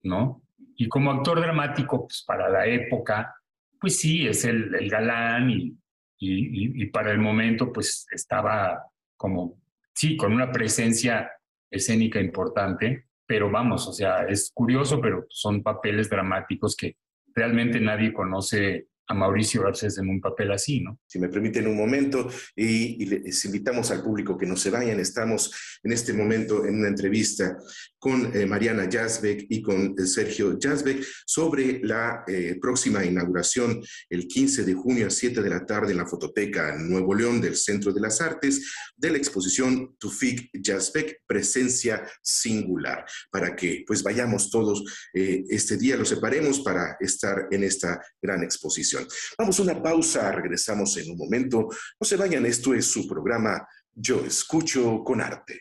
¿no? Y como actor dramático, pues para la época, pues sí, es el, el galán y, y, y, para el momento, pues estaba como sí, con una presencia escénica importante, pero vamos, o sea, es curioso, pero son papeles dramáticos que realmente nadie conoce a Mauricio Garcés en un papel así, ¿no? Si me permiten un momento, y, les invitamos al público que no se vayan, estamos en este momento en una entrevista con eh, Mariana Jasbeck y con eh, Sergio Jasbeck sobre la eh, próxima inauguración el 15 de junio a 7 de la tarde en la Fototeca Nuevo León del Centro de las Artes de la exposición Tufik Jasbeck, Presencia Singular, para que pues vayamos todos este día, lo separemos para estar en esta gran exposición. Vamos a una pausa, regresamos en un momento. No se vayan, esto es su programa Yo Escucho con Arte.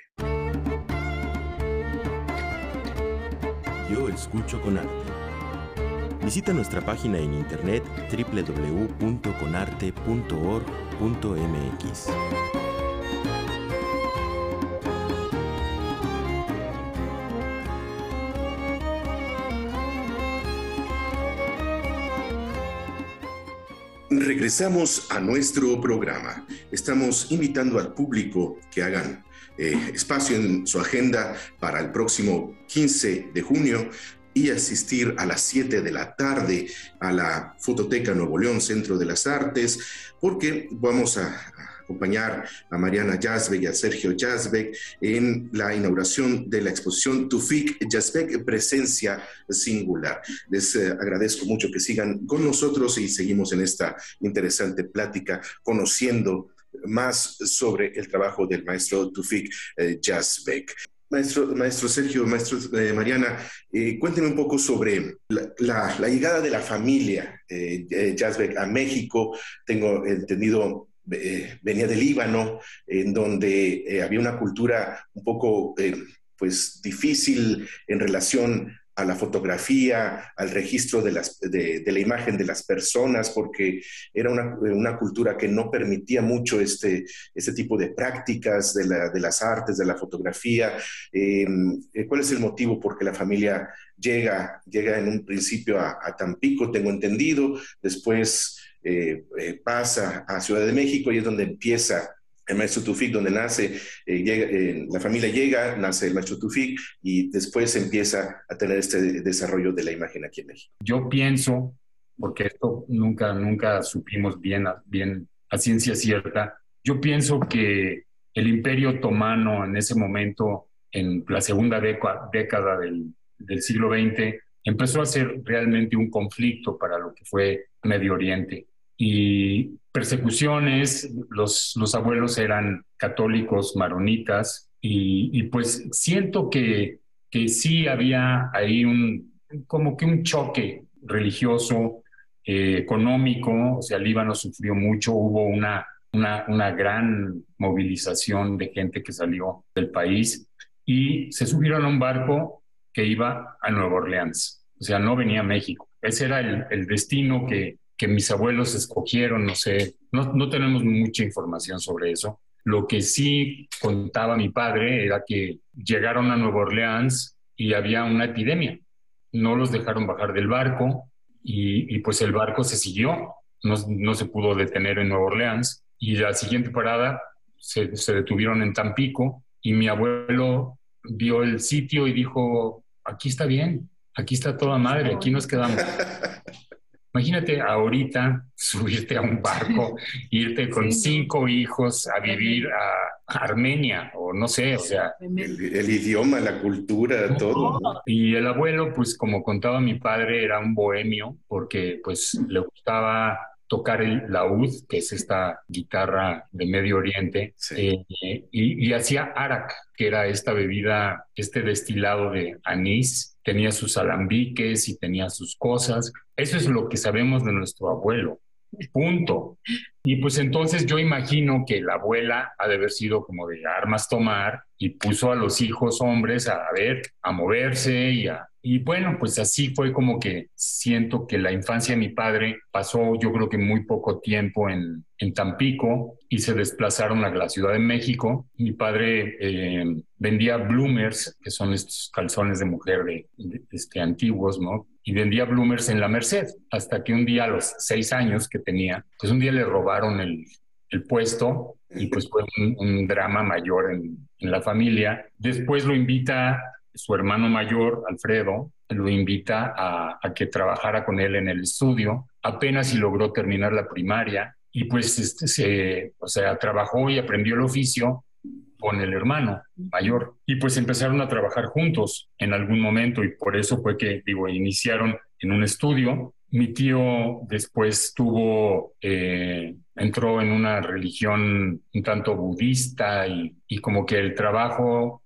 Yo Escucho con Arte. Visita nuestra página en internet www.conarte.org.mx. Regresamos a nuestro programa. Estamos invitando al público que hagan eh, espacio en su agenda para el próximo 15 de junio y asistir a las 7 de la tarde a la Fototeca Nuevo León, Centro de las Artes, porque vamos a, acompañar a Mariana Yazbek y a Sergio Yazbek en la inauguración de la exposición Tufik Yazbek Presencia Singular. Les eh, agradezco mucho que sigan con nosotros y seguimos en esta interesante plática conociendo más sobre el trabajo del maestro Tufik eh, Yazbek. Maestro, maestro Sergio, maestro eh, Mariana, cuéntenme un poco sobre la, llegada de la familia eh, Yazbek a México. Tengo entendido eh, venía del Líbano, en donde eh, había una cultura un poco eh, pues difícil en relación a la fotografía, al registro de, las, de, la imagen de las personas, porque era una, una, cultura que no permitía mucho este, este tipo de prácticas de, de las artes, de la fotografía. ¿Cuál es el motivo por qué la familia llega, llega en un principio a, a Tampico, tengo entendido, después eh, eh, pasa a Ciudad de México y es donde empieza el maestro Tufik, donde nace, eh, la familia llega, nace el maestro Tufik y después empieza a tener este desarrollo de la imagen aquí en México. Yo pienso, porque esto nunca, nunca supimos bien, bien a ciencia cierta, yo pienso que el imperio otomano en ese momento, en la segunda década del, del siglo XX, empezó a ser realmente un conflicto para lo que fue Medio Oriente. Y persecuciones, los, los abuelos eran católicos maronitas y, pues siento que, que sí había ahí un, como que un choque religioso, eh, económico, o sea, Líbano sufrió mucho, hubo una, una, una gran movilización de gente que salió del país y se subieron a un barco que iba a Nueva Orleans, o sea, no venía a México. Ese era el, el destino que, que mis abuelos escogieron, no sé, no, no tenemos mucha información sobre eso. Lo que sí contaba mi padre era que llegaron a Nueva Orleans y había una epidemia. No los dejaron bajar del barco y, y pues el barco se siguió, no, no, se pudo detener en Nueva Orleans y la siguiente parada se, se detuvieron en Tampico y mi abuelo vio el sitio y dijo, aquí está bien, aquí está toda madre, aquí nos quedamos. [LAUGHS] Imagínate ahorita subirte a un barco, [LAUGHS] irte con cinco hijos a vivir a Armenia o no sé, o sea. El, idioma, la cultura, todo. Y el abuelo, pues como contaba mi padre, era un bohemio porque pues le gustaba tocar el laúd, que es esta guitarra de Medio Oriente, eh, y, y hacía arak, que era esta bebida, este destilado de anís, tenía sus alambiques y tenía sus cosas. Eso es lo que sabemos de nuestro abuelo. Punto. Y pues entonces yo imagino que la abuela ha de haber sido como de armas tomar y puso a los hijos hombres a, ver, a moverse y a... Y bueno, pues así fue como que siento que la infancia de mi padre pasó yo creo que muy poco tiempo en, en Tampico y se desplazaron a la Ciudad de México. Mi padre eh, vendía bloomers, que son estos calzones de mujer de, este, antiguos, ¿no? Y vendía bloomers en la Merced, hasta que un día a los seis años que tenía, pues un día le robaron el, el puesto y pues fue un, drama mayor en, la familia. Después lo invita su hermano mayor, Alfredo, lo invita a, que trabajara con él en el estudio apenas si logró terminar la primaria y pues este, se, o sea, trabajó y aprendió el oficio con el hermano mayor. Y pues empezaron a trabajar juntos en algún momento y por eso fue que, digo, iniciaron en un estudio. Mi tío después tuvo, eh, entró en una religión un tanto budista y, y como que el trabajo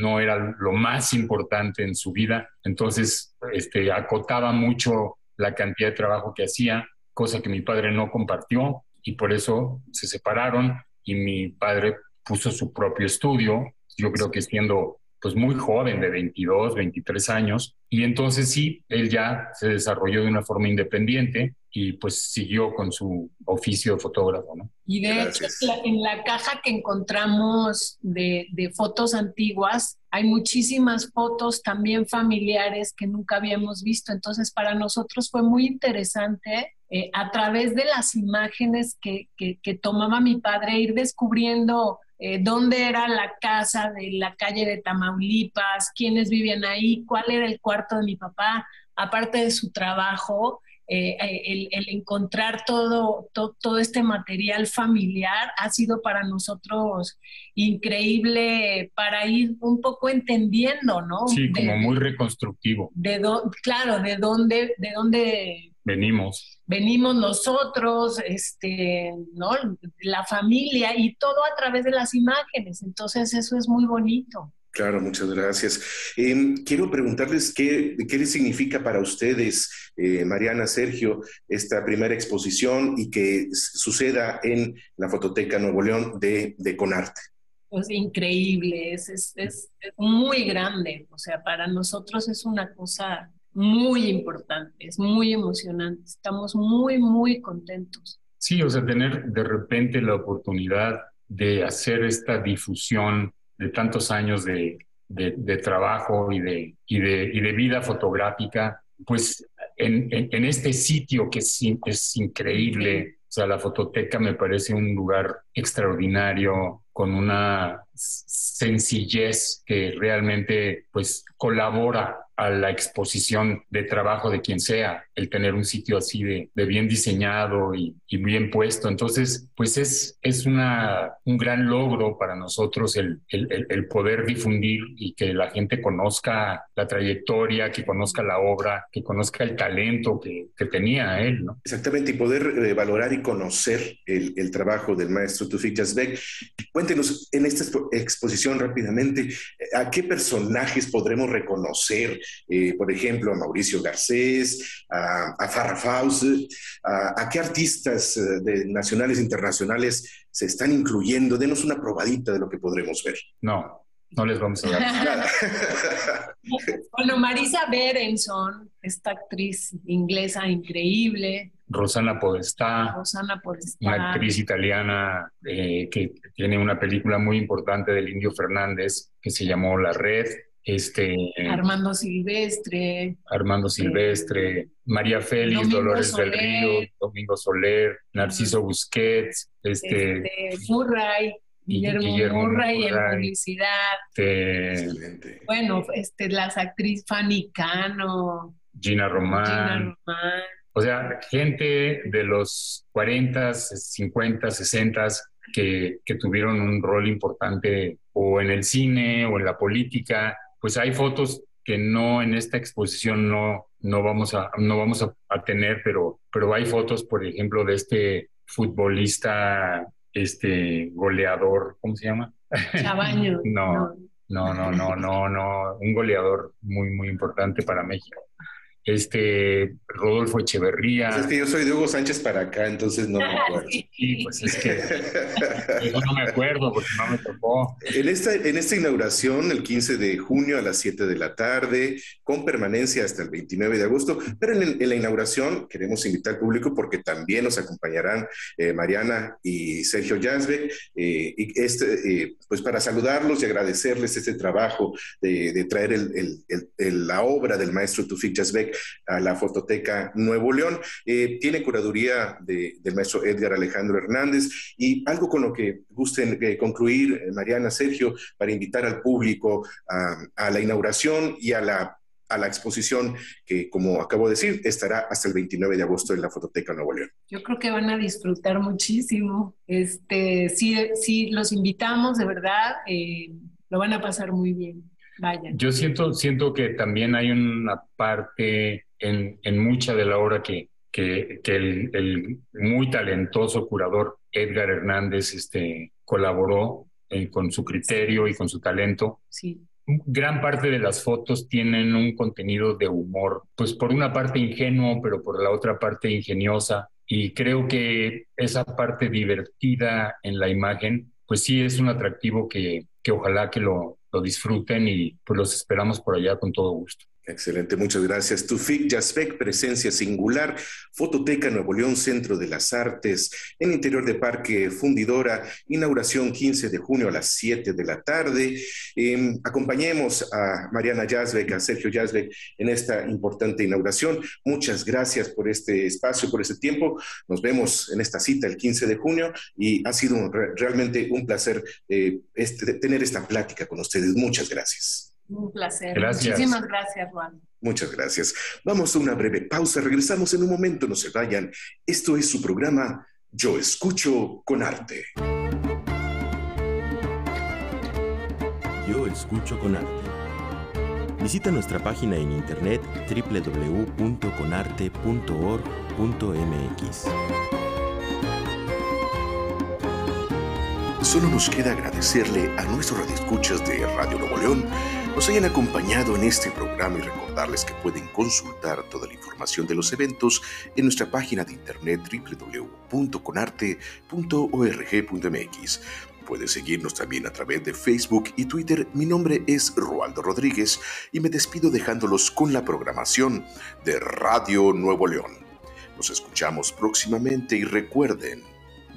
no era lo más importante en su vida. Entonces, este, acotaba mucho la cantidad de trabajo que hacía, cosa que mi padre no compartió y por eso se separaron y mi padre puso su propio estudio, yo creo que siendo pues muy joven, de 22, 23 años, y entonces sí, él ya se desarrolló de una forma independiente y pues siguió con su oficio de fotógrafo, ¿no? Y de hecho, en la caja que encontramos de, de, fotos antiguas, hay muchísimas fotos también familiares que nunca habíamos visto. Entonces, para nosotros fue muy interesante eh, a través de las imágenes que, que, que tomaba mi padre ir descubriendo eh, dónde era la casa de la calle de Tamaulipas, quiénes vivían ahí, cuál era el cuarto de mi papá, aparte de su trabajo, eh, eh, el, encontrar todo, todo este material familiar ha sido para nosotros increíble para ir un poco entendiendo, ¿no? Sí, como muy reconstructivo. De claro, de dónde, de dónde venimos. Venimos nosotros, este, ¿no? La familia y todo a través de las imágenes. Entonces eso es muy bonito. Claro, muchas gracias. Em, quiero preguntarles qué, qué les significa para ustedes, eh, Mariana, Sergio, esta primera exposición y que suceda en la Fototeca Nuevo León de, de Conarte. Pues increíble, es, es, es muy grande, o sea, para nosotros es una cosa muy importante, es muy emocionante. Estamos muy, muy contentos. Sí, o sea, tener de repente la oportunidad de hacer esta difusión de tantos años de, de, trabajo y de, y, de, y de vida fotográfica, pues en, en, este sitio que es, es increíble, o sea, la fototeca me parece un lugar extraordinario, con una sencillez que realmente pues colabora a la exposición de trabajo de quien sea, el tener un sitio así de, de bien diseñado y, y, bien puesto. Entonces, pues es, es una, un gran logro para nosotros el, el, el, poder difundir y que la gente conozca la trayectoria, que conozca la obra, que conozca el talento que, que tenía él. ¿no? Exactamente, y poder eh, valorar y conocer el, trabajo del maestro Tufik Yazbek. Cuéntenos en esta exposición rápidamente, ¿a qué personajes podremos reconocer? Eh, por ejemplo, a Mauricio Garcés, a, a Farrah Fawcett, a, qué artistas eh, de, nacionales e internacionales se están incluyendo. Denos una probadita de lo que podremos ver. No, no les vamos a dar [LAUGHS] nada. bueno, Marisa Berenson, esta actriz inglesa increíble. Rosana Podestá, Rosana Podestá. una actriz italiana eh, que tiene una película muy importante del Indio Fernández que se llamó La Red. Este, Armando Silvestre. Armando Silvestre, María Félix, Dolores del Río, Domingo Soler, Narciso Busquets, este, este Murray. Guillermo, Murray, en publicidad. Este, bueno, este, las actrices Fanny Cano. Gina Román. Gina Román. O sea, gente de los 40, 50, 60 que, que tuvieron un rol importante o en el cine o en la política pues hay fotos que no en esta exposición no, no vamos, a, no vamos a, tener, pero, pero hay fotos, por ejemplo, de este futbolista, este goleador, ¿cómo se llama? Chabaño. [LAUGHS] no, no, no, no, no, no, un goleador muy, muy importante para México este Rodolfo Echeverría. Pues es que yo soy de Hugo Sánchez para acá, entonces no me [LAUGHS] acuerdo. Sí, pues es que [LAUGHS] yo no me acuerdo porque no me tocó. En esta, en esta inauguración, el 15 de junio a las 7 de la tarde, con permanencia hasta el 29 de agosto, pero en, la inauguración queremos invitar al público porque también nos acompañarán eh, Mariana y Sergio Yazbe, eh, y este, eh, pues para saludarlos y agradecerles este trabajo de, traer el, el, la obra del maestro Tufik Yazbek a la Fototeca Nuevo León. Eh, tiene curaduría del maestro Edgar Alejandro Hernández y algo con lo que gusten eh, concluir, eh, Mariana, Sergio, para invitar al público a, la inauguración y a la a la exposición que, como acabo de decir, estará hasta el 29 de agosto en la Fototeca Nuevo León. Yo creo que van a disfrutar muchísimo. Este, sí, sí, los invitamos, de verdad, lo van a pasar muy bien. Vaya. Yo siento, siento que también hay una parte en, en mucha de la obra que, que, que el, el, muy talentoso curador Edgar Hernández este, colaboró eh, con su criterio y con su talento. Sí gran parte de las fotos tienen un contenido de humor, pues por una parte ingenuo, pero por la otra parte ingeniosa. Y creo que esa parte divertida en la imagen, pues sí es un atractivo que, que ojalá que lo, lo disfruten y pues los esperamos por allá con todo gusto. Excelente, muchas gracias. Tufik Jasbek, presencia singular, Fototeca Nuevo León, Centro de las Artes, en interior de Parque Fundidora, inauguración 15 de junio a las 7 de la tarde. Eh, acompañemos a Mariana Jasbek, a Sergio Jasbek en esta importante inauguración. Muchas gracias por este espacio, por este tiempo. Nos vemos en esta cita el 15 de junio y ha sido un, realmente un placer eh, este, tener esta plática con ustedes. Muchas gracias. Un placer. Gracias. Muchísimas gracias, Juan. Muchas gracias. Vamos a una breve pausa. Regresamos en un momento. No se vayan. Esto es su programa Yo Escucho con Arte. Yo Escucho con Arte. Visita nuestra página en internet www.conarte.org.mx. Solo nos queda agradecerle a nuestros radioescuchas de Radio Nuevo León nos hayan acompañado en este programa y recordarles que pueden consultar toda la información de los eventos en nuestra página de internet www.conarte.org.mx. Puede seguirnos también a través de Facebook y Twitter. Mi nombre es Rualdo Rodríguez y me despido dejándolos con la programación de Radio Nuevo León. Nos escuchamos próximamente y recuerden,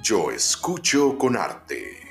yo escucho con arte.